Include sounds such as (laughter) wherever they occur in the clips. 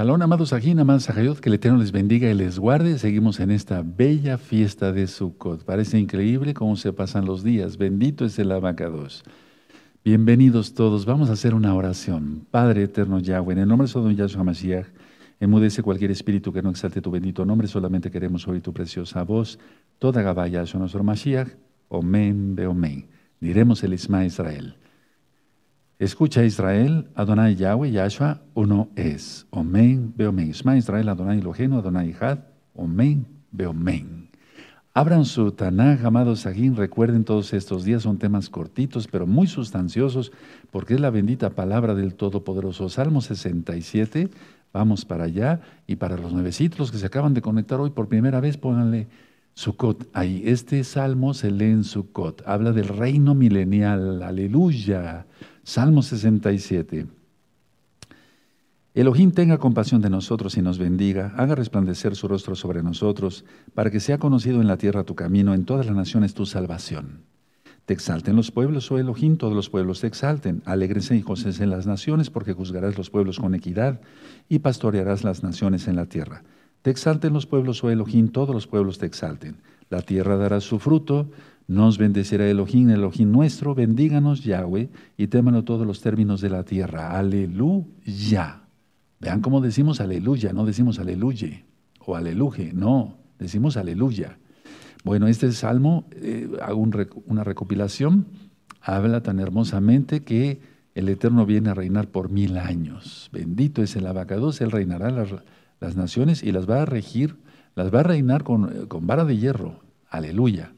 Shalom, amados aquí, amados Sajayot, que el Eterno les bendiga y les guarde. Seguimos en esta bella fiesta de Sukkot. Parece increíble cómo se pasan los días. Bendito es el abacados. Bienvenidos todos. Vamos a hacer una oración. Padre eterno Yahweh, en el nombre de Sodom Yahshua Mashiach, enmudece cualquier espíritu que no exalte tu bendito nombre. Solamente queremos oír tu preciosa voz. Toda Gabaya nuestro Mashiach. Omen, Beomen. Diremos el Isma Israel. Escucha Israel, Adonai Yahweh, Yahshua, uno es. Omen, Beomen. Isma Israel, Adonai Elohenu, Adonai Had, Omen, Beomen. Abran su Tanaj, amados Sagín, recuerden todos estos días, son temas cortitos, pero muy sustanciosos, porque es la bendita palabra del Todopoderoso. Salmo 67, vamos para allá, y para los nuevecitos que se acaban de conectar hoy por primera vez, pónganle Sukkot ahí. Este salmo se lee en Sukkot, habla del reino milenial, aleluya. Salmo 67. Elohim tenga compasión de nosotros y nos bendiga, haga resplandecer su rostro sobre nosotros, para que sea conocido en la tierra tu camino, en todas las naciones tu salvación. Te exalten los pueblos, oh Elohim, todos los pueblos te exalten. Alégrense y en las naciones, porque juzgarás los pueblos con equidad y pastorearás las naciones en la tierra. Te exalten los pueblos, oh Elohim, todos los pueblos te exalten. La tierra dará su fruto, nos bendecirá Elohim, Elohim nuestro, bendíganos Yahweh y témalo todos los términos de la tierra. Aleluya. Vean cómo decimos aleluya, no decimos aleluye o aleluje, no, decimos aleluya. Bueno, este salmo, eh, hago una recopilación, habla tan hermosamente que el Eterno viene a reinar por mil años. Bendito es el abacados, Él reinará las, las, naciones y las va a regir, las va a reinar con, con vara de hierro. Aleluya.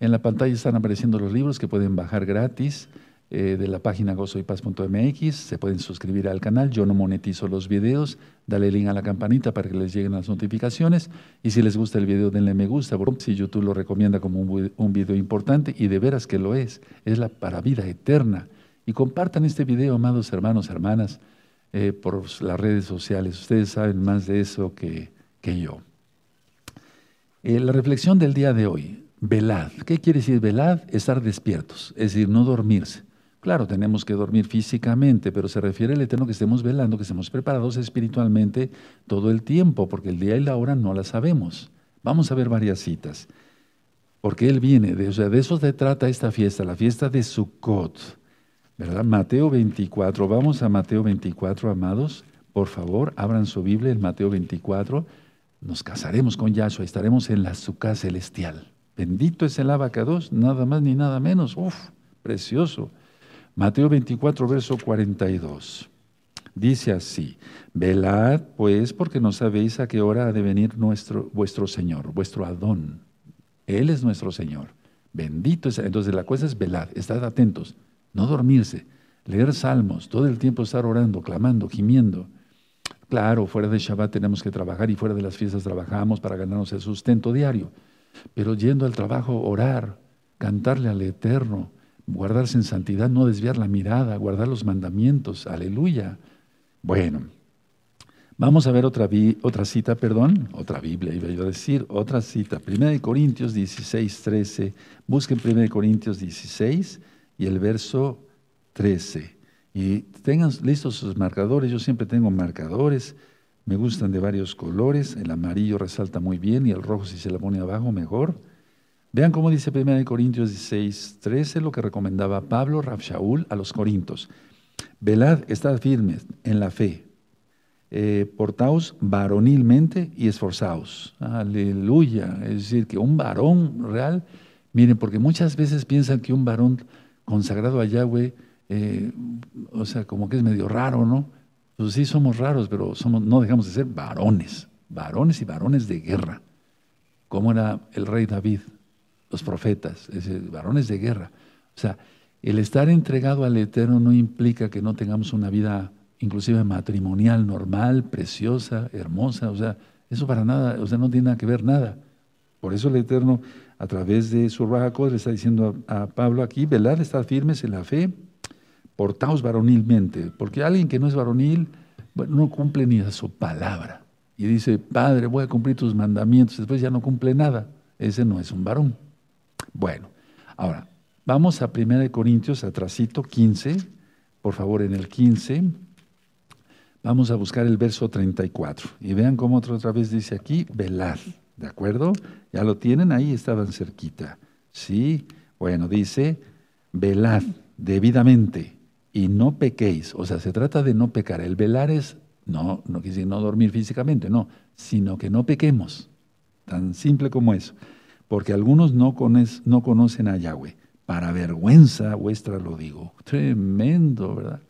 En la pantalla están apareciendo los libros que pueden bajar gratis eh, de la página gozoypaz.mx. Se pueden suscribir al canal. Yo no monetizo los videos. Dale link a la campanita para que les lleguen las notificaciones. Y si les gusta el video, denle me gusta. Si YouTube lo recomienda como un, video importante, y de veras que lo es, es la para vida eterna. Y compartan este video, amados hermanos, hermanas, eh, por las redes sociales. Ustedes saben más de eso que, yo. Eh, la reflexión del día de hoy. Velad. ¿Qué quiere decir velad? Estar despiertos, es decir, no dormirse. Claro, tenemos que dormir físicamente, pero se refiere al Eterno que estemos velando, que estemos preparados espiritualmente todo el tiempo, porque el día y la hora no la sabemos. Vamos a ver varias citas. Porque Él viene, de, o sea, de eso se trata esta fiesta, la fiesta de Sukkot. ¿Verdad? Mateo 24, vamos a Mateo 24, amados. Por favor, abran su Biblia en Mateo 24. Nos casaremos con Yahshua, estaremos en la Sukkah celestial. Bendito es el abacados, nada más ni nada menos. Uf, precioso. Mateo 24, verso 42. Dice así, velad pues porque no sabéis a qué hora ha de venir nuestro, vuestro Señor, vuestro Adón. Él es nuestro Señor. Bendito es. Entonces la cosa es velad, estad atentos, no dormirse, leer salmos, todo el tiempo estar orando, clamando, gimiendo. Claro, fuera de Shabbat tenemos que trabajar y fuera de las fiestas trabajamos para ganarnos el sustento diario. Pero yendo al trabajo, orar, cantarle al Eterno, guardarse en santidad, no desviar la mirada, guardar los mandamientos. Aleluya. Bueno, vamos a ver otra, otra cita, perdón, otra Biblia, iba yo a decir, otra cita. Primera de Corintios 16, 13. Busquen Primera de Corintios 16 y el verso 13. Y tengan listos sus marcadores. Yo siempre tengo marcadores. Me gustan de varios colores, el amarillo resalta muy bien y el rojo si se le pone abajo mejor. Vean cómo dice 1 Corintios 16, 13 lo que recomendaba Pablo Shaul a los corintos. Velad, estad firmes en la fe, eh, portaos varonilmente y esforzaos. Aleluya. Es decir, que un varón real, miren, porque muchas veces piensan que un varón consagrado a Yahweh, eh, o sea, como que es medio raro, ¿no? Pues sí somos raros, pero somos, no dejamos de ser varones, varones y varones de guerra, como era el rey David, los profetas, varones de guerra. O sea, el estar entregado al Eterno no implica que no tengamos una vida inclusive matrimonial normal, preciosa, hermosa, o sea, eso para nada, o sea, no tiene nada que ver nada. Por eso el Eterno, a través de su Rajaco, le está diciendo a, Pablo aquí, velad, estad firmes en la fe, portaos varonilmente, porque alguien que no es varonil no cumple ni a su palabra. Y dice, Padre, voy a cumplir tus mandamientos, después ya no cumple nada. Ese no es un varón. Bueno, ahora, vamos a 1 Corintios, atrasito 15, por favor, en el 15. Vamos a buscar el verso 34 y vean cómo otra vez dice aquí, velad, ¿de acuerdo? Ya lo tienen ahí, estaban cerquita. Sí, bueno, dice, velad debidamente y no pequéis. O sea, se trata de no pecar. El velar es, no, no quiere no dormir físicamente, no, sino que no pequemos. Tan simple como eso. Porque algunos no, no conocen a Yahweh. Para vergüenza vuestra lo digo. Tremendo, ¿verdad?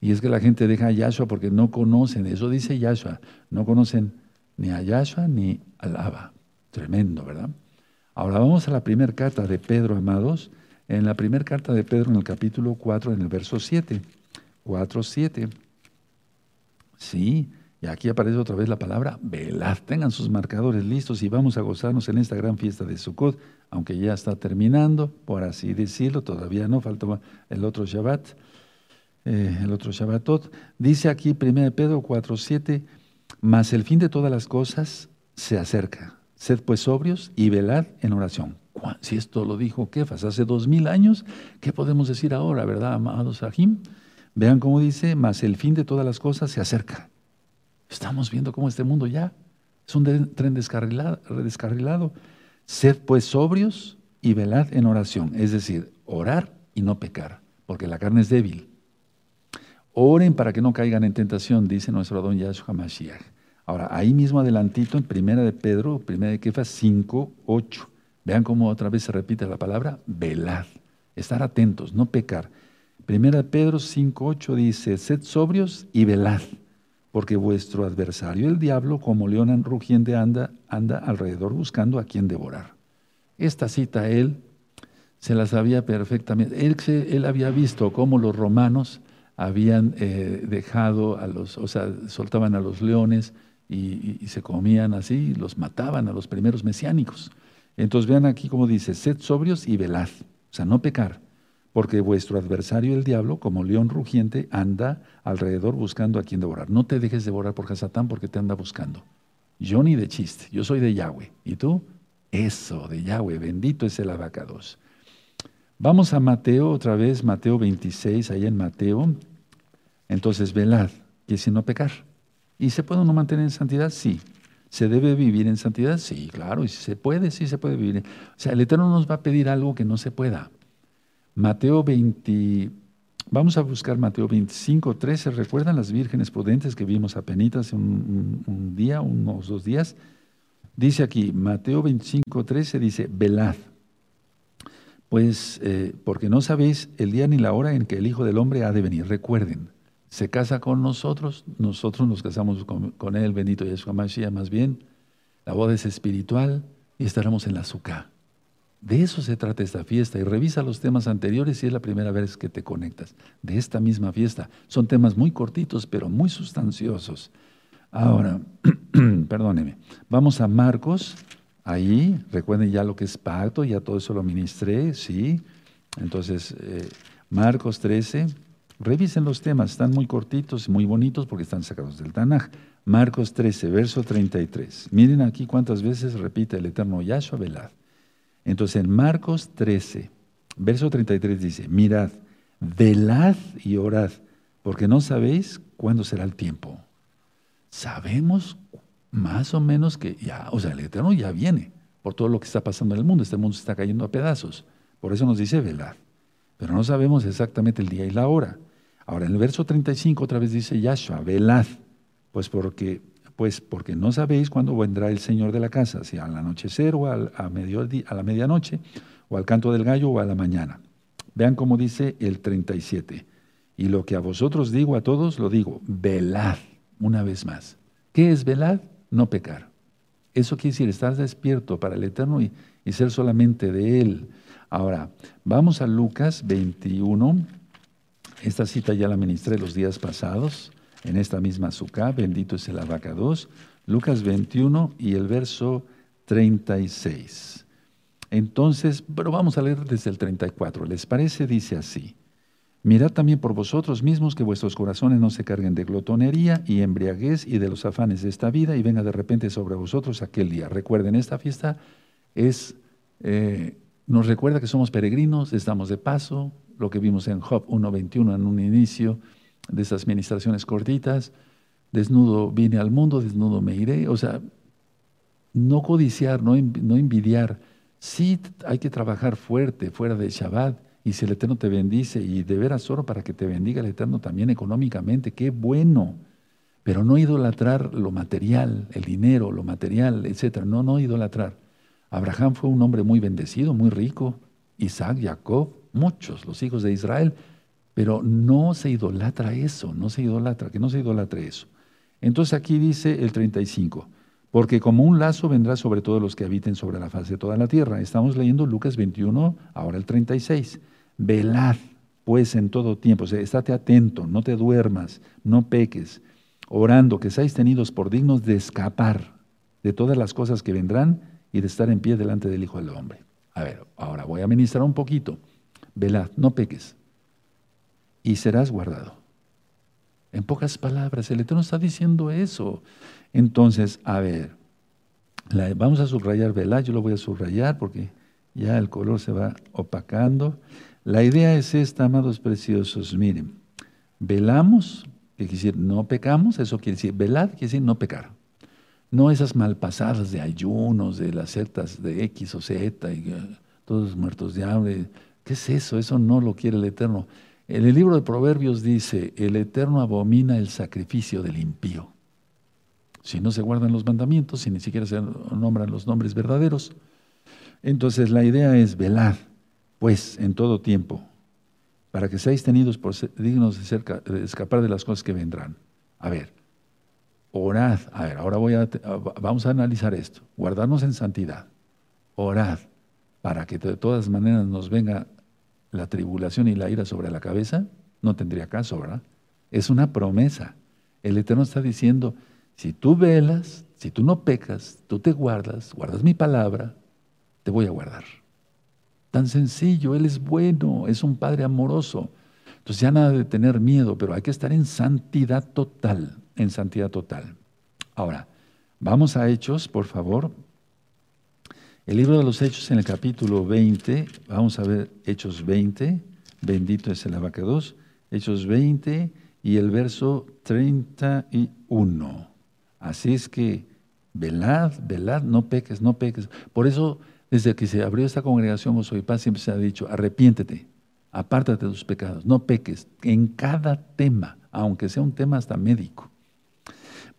Y es que la gente deja a Yahshua porque no conocen, eso dice Yahshua, no conocen ni a Yahshua ni al Abba. Tremendo, ¿verdad? Ahora vamos a la primera carta de Pedro, amados. En la primera carta de Pedro, en el capítulo 4, en el verso 7. 4, 7. Sí, y aquí aparece otra vez la palabra velad. Tengan sus marcadores listos y vamos a gozarnos en esta gran fiesta de Sukkot, aunque ya está terminando, por así decirlo, todavía no, falta el otro Shabbat. Eh, el otro Shabbatot. Dice aquí 1 Pedro 4:7, mas el fin de todas las cosas se acerca. Sed pues sobrios y velad en oración. Si esto lo dijo Kefas hace dos mil años, ¿qué podemos decir ahora, verdad, amados Sahim? Vean cómo dice, mas el fin de todas las cosas se acerca. Estamos viendo cómo este mundo ya es un tren descarrilado. descarrilado. Sed pues sobrios y velad en oración, es decir, orar y no pecar, porque la carne es débil. Oren para que no caigan en tentación, dice nuestro don Yahshua Mashiach. Ahora, ahí mismo adelantito, en Primera de Pedro, Primera de Kefas 5, 8. Vean cómo otra vez se repite la palabra velad. Estar atentos, no pecar. Primera Pedro 5, 8 dice, sed sobrios y velad, porque vuestro adversario, el diablo, como león rugiente, anda, anda alrededor buscando a quien devorar. Esta cita él se la sabía perfectamente. Él, él había visto cómo los romanos habían eh, dejado a los, o sea, soltaban a los leones y, se comían así, los mataban a los primeros mesiánicos. Entonces vean aquí como dice, sed sobrios y velad, o sea, no pecar, porque vuestro adversario el diablo, como león rugiente, anda alrededor buscando a quien devorar. No te dejes devorar por Hasatán porque te anda buscando. Yo ni de chiste, yo soy de Yahweh. ¿Y tú? Eso, de Yahweh, bendito es el abacados. Vamos a Mateo otra vez, Mateo 26, ahí en Mateo. Entonces, velad, que si no pecar. ¿Y se puede uno mantener en santidad? Sí. ¿Se debe vivir en santidad? Sí, claro. ¿Y si se puede? Sí se puede vivir. O sea, el Eterno nos va a pedir algo que no se pueda. Mateo 20, vamos a buscar Mateo 25, 13. ¿Recuerdan las vírgenes prudentes que vimos apenas un, un día, unos dos días? Dice aquí, Mateo 25, 13 dice, velad pues eh, porque no sabéis el día ni la hora en que el Hijo del Hombre ha de venir. Recuerden, se casa con nosotros, nosotros nos casamos con, Él, bendito Yeshua Mashiach, más bien. La boda es espiritual y estaremos en la azúcar. De eso se trata esta fiesta. Y revisa los temas anteriores si es la primera vez que te conectas. De esta misma fiesta. Son temas muy cortitos, pero muy sustanciosos. Ahora, (clears throat) perdóneme. Vamos a Marcos Ahí, recuerden ya lo que es pacto, ya todo eso lo ministré, ¿sí? Entonces, eh, Marcos 13, revisen los temas, están muy cortitos y muy bonitos porque están sacados del Tanaj. Marcos 13, verso 33. Miren aquí cuántas veces repite el eterno Yahshua velad. Entonces, en Marcos 13, verso 33 dice, mirad, velad y orad, porque no sabéis cuándo será el tiempo. Sabemos más o menos que ya, o sea, el Eterno ya viene por todo lo que está pasando en el mundo. Este mundo se está cayendo a pedazos. Por eso nos dice velad. Pero no sabemos exactamente el día y la hora. Ahora, en el verso 35 otra vez dice Yahshua, velad. Pues porque, pues porque no sabéis cuándo vendrá el Señor de la casa, si al anochecer o a, a la medianoche, o al canto del gallo o a la mañana. Vean cómo dice el 37. Y lo que a vosotros digo a todos, lo digo, velad, una vez más. ¿Qué es velad? no pecar. Eso quiere decir estar despierto para el Eterno y, ser solamente de Él. Ahora, vamos a Lucas 21. Esta cita ya la ministré los días pasados, en esta misma suká, bendito es el abacados. Lucas 21 y el verso 36. Entonces, pero vamos a leer desde el 34. ¿Les parece? Dice así. Mirad también por vosotros mismos que vuestros corazones no se carguen de glotonería y embriaguez y de los afanes de esta vida y venga de repente sobre vosotros aquel día. Recuerden, esta fiesta es, eh, nos recuerda que somos peregrinos, estamos de paso, lo que vimos en Job 1.21 en un inicio de esas ministraciones cortitas. desnudo vine al mundo, desnudo me iré. O sea, no codiciar, no, no envidiar. Sí hay que trabajar fuerte, fuera de Shabbat, y si el Eterno te bendice, y de veras oro para que te bendiga el Eterno también económicamente, qué bueno. Pero no idolatrar lo material, el dinero, lo material, etcétera. No, no idolatrar. Abraham fue un hombre muy bendecido, muy rico. Isaac, Jacob, muchos, los hijos de Israel. Pero no se idolatra eso, no se idolatra, que no se idolatre eso. Entonces aquí dice el 35, porque como un lazo vendrá sobre todos los que habiten sobre la faz de toda la tierra. Estamos leyendo Lucas 21, ahora el 36. Velad, pues, en todo tiempo, o sea, estate atento, no te duermas, no peques, orando que seáis tenidos por dignos de escapar de todas las cosas que vendrán y de estar en pie delante del Hijo del Hombre. A ver, ahora voy a ministrar un poquito. Velad, no peques, y serás guardado. En pocas palabras, el Eterno está diciendo eso. Entonces, a ver, vamos a subrayar velad, yo lo voy a subrayar porque ya el color se va opacando. La idea es esta, amados preciosos, miren, velamos, que quiere decir no pecamos, eso quiere decir, velad quiere decir no pecar. No esas malpasadas de ayunos, de las sectas de X o Z, y uh, todos muertos de hambre. ¿Qué es eso? Eso no lo quiere el Eterno. En el libro de Proverbios dice, el Eterno abomina el sacrificio del impío. Si no se guardan los mandamientos, si ni siquiera se nombran los nombres verdaderos. Entonces la idea es velar, pues, en todo tiempo, para que seáis tenidos por dignos de, de escapar de las cosas que vendrán. A ver, orad. A ver, ahora vamos a analizar esto. Guardarnos en santidad. Orad para que de todas maneras nos venga la tribulación y la ira sobre la cabeza. No tendría caso, ¿verdad? Es una promesa. El Eterno está diciendo, si tú velas, si tú no pecas, tú te guardas, guardas mi palabra, te voy a guardar. Tan sencillo, Él es bueno, es un Padre amoroso. Entonces ya nada de tener miedo, pero hay que estar en santidad total, en santidad total. Ahora, vamos a Hechos, por favor. El libro de los Hechos en el capítulo 20, vamos a ver Hechos 20, bendito es el abacados, Hechos 20 y el verso 31. Así es que velad, velad, no peques, no peques. Por eso, desde que se abrió esta congregación Soy Paz, siempre se ha dicho, arrepiéntete, apártate de tus pecados, no peques en cada tema, aunque sea un tema hasta médico.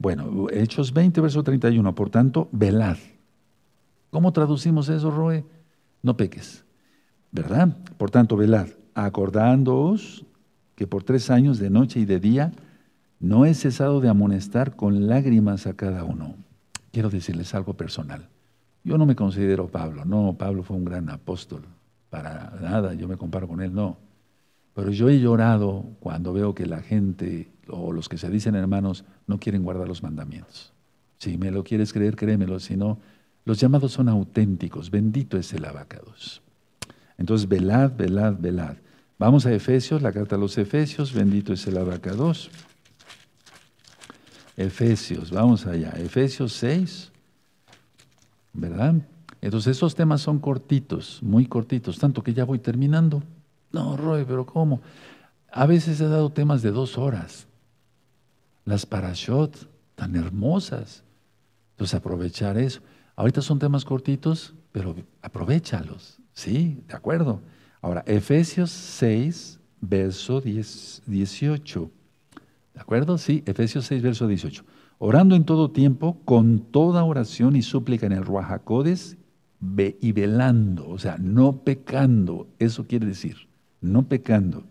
Bueno, Hechos 20, verso 31, por tanto, velad. ¿Cómo traducimos eso, Roe? No peques, ¿verdad? Por tanto, velad, acordándoos que por tres años de noche y de día no he cesado de amonestar con lágrimas a cada uno. Quiero decirles algo personal. Yo no me considero Pablo, no, Pablo fue un gran apóstol, para nada, yo me comparo con él, no. Pero yo he llorado cuando veo que la gente o los que se dicen hermanos no quieren guardar los mandamientos. Si me lo quieres creer, créemelo, si no, los llamados son auténticos, bendito es el abacados. Entonces, velad, velad, velad. Vamos a Efesios, la carta a los Efesios, bendito es el abacados. Efesios, vamos allá, Efesios 6, ¿verdad? Entonces esos temas son cortitos, muy cortitos, tanto que ya voy terminando. No, Roy, pero ¿cómo? A veces he dado temas de dos horas. Las parashot, tan hermosas. Entonces aprovechar eso. Ahorita son temas cortitos, pero aprovechalos. Sí, de acuerdo. Ahora, Efesios 6, verso 10, 18. ¿De acuerdo? Sí, Efesios 6, verso 18. Orando en todo tiempo, con toda oración y súplica en el Ruajacodes y velando, o sea, no pecando, eso quiere decir, no pecando.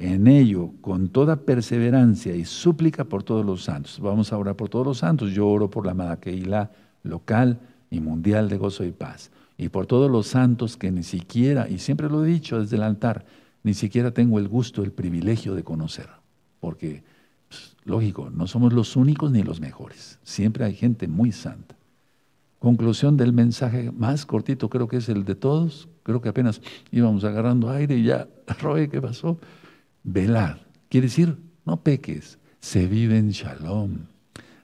En ello, con toda perseverancia y súplica por todos los santos. Vamos a orar por todos los santos. Yo oro por la amada local y mundial de gozo y paz. Y por todos los santos que ni siquiera, y siempre lo he dicho desde el altar, ni siquiera tengo el gusto, el privilegio de conocer. Porque Lógico, no somos los únicos ni los mejores. Siempre hay gente muy santa. Conclusión del mensaje más cortito, creo que es el de todos. Creo que apenas íbamos agarrando aire y ya, (laughs) Roe, ¿qué pasó? Velar. Quiere decir, no peques, se vive en shalom.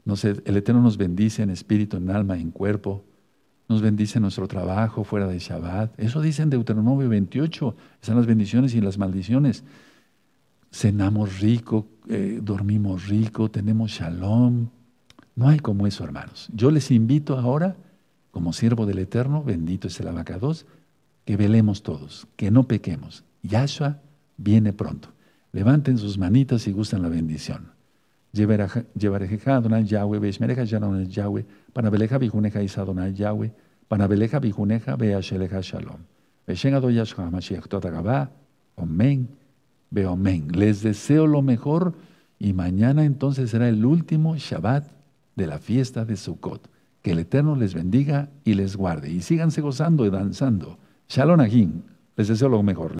No sé, el Eterno nos bendice en espíritu, en alma, en cuerpo. Nos bendice en nuestro trabajo fuera de Shabbat. Eso dice en Deuteronomio 28. Están las bendiciones y las maldiciones cenamos rico, eh, dormimos rico, tenemos shalom. No hay como eso, hermanos. Yo les invito ahora, como siervo del Eterno, bendito es el abacados, que velemos todos, que no pequemos. Yahshua viene pronto. Levanten sus manitas y gustan la bendición. Llevarejeja Adonai Yahweh, Beishmereja Adonai Yahweh, Panabeleja Bijuneja Isa Adonai Yahweh, Panabeleja Bijuneja Beasheleja Shalom. Beshen Ado Yahshua Mashiach Totagabá, Omen, Beomen. Les deseo lo mejor y mañana entonces será el último Shabbat de la fiesta de Sukkot. Que el Eterno les bendiga y les guarde. Y síganse gozando y danzando. Shalom Agim. Les deseo lo mejor.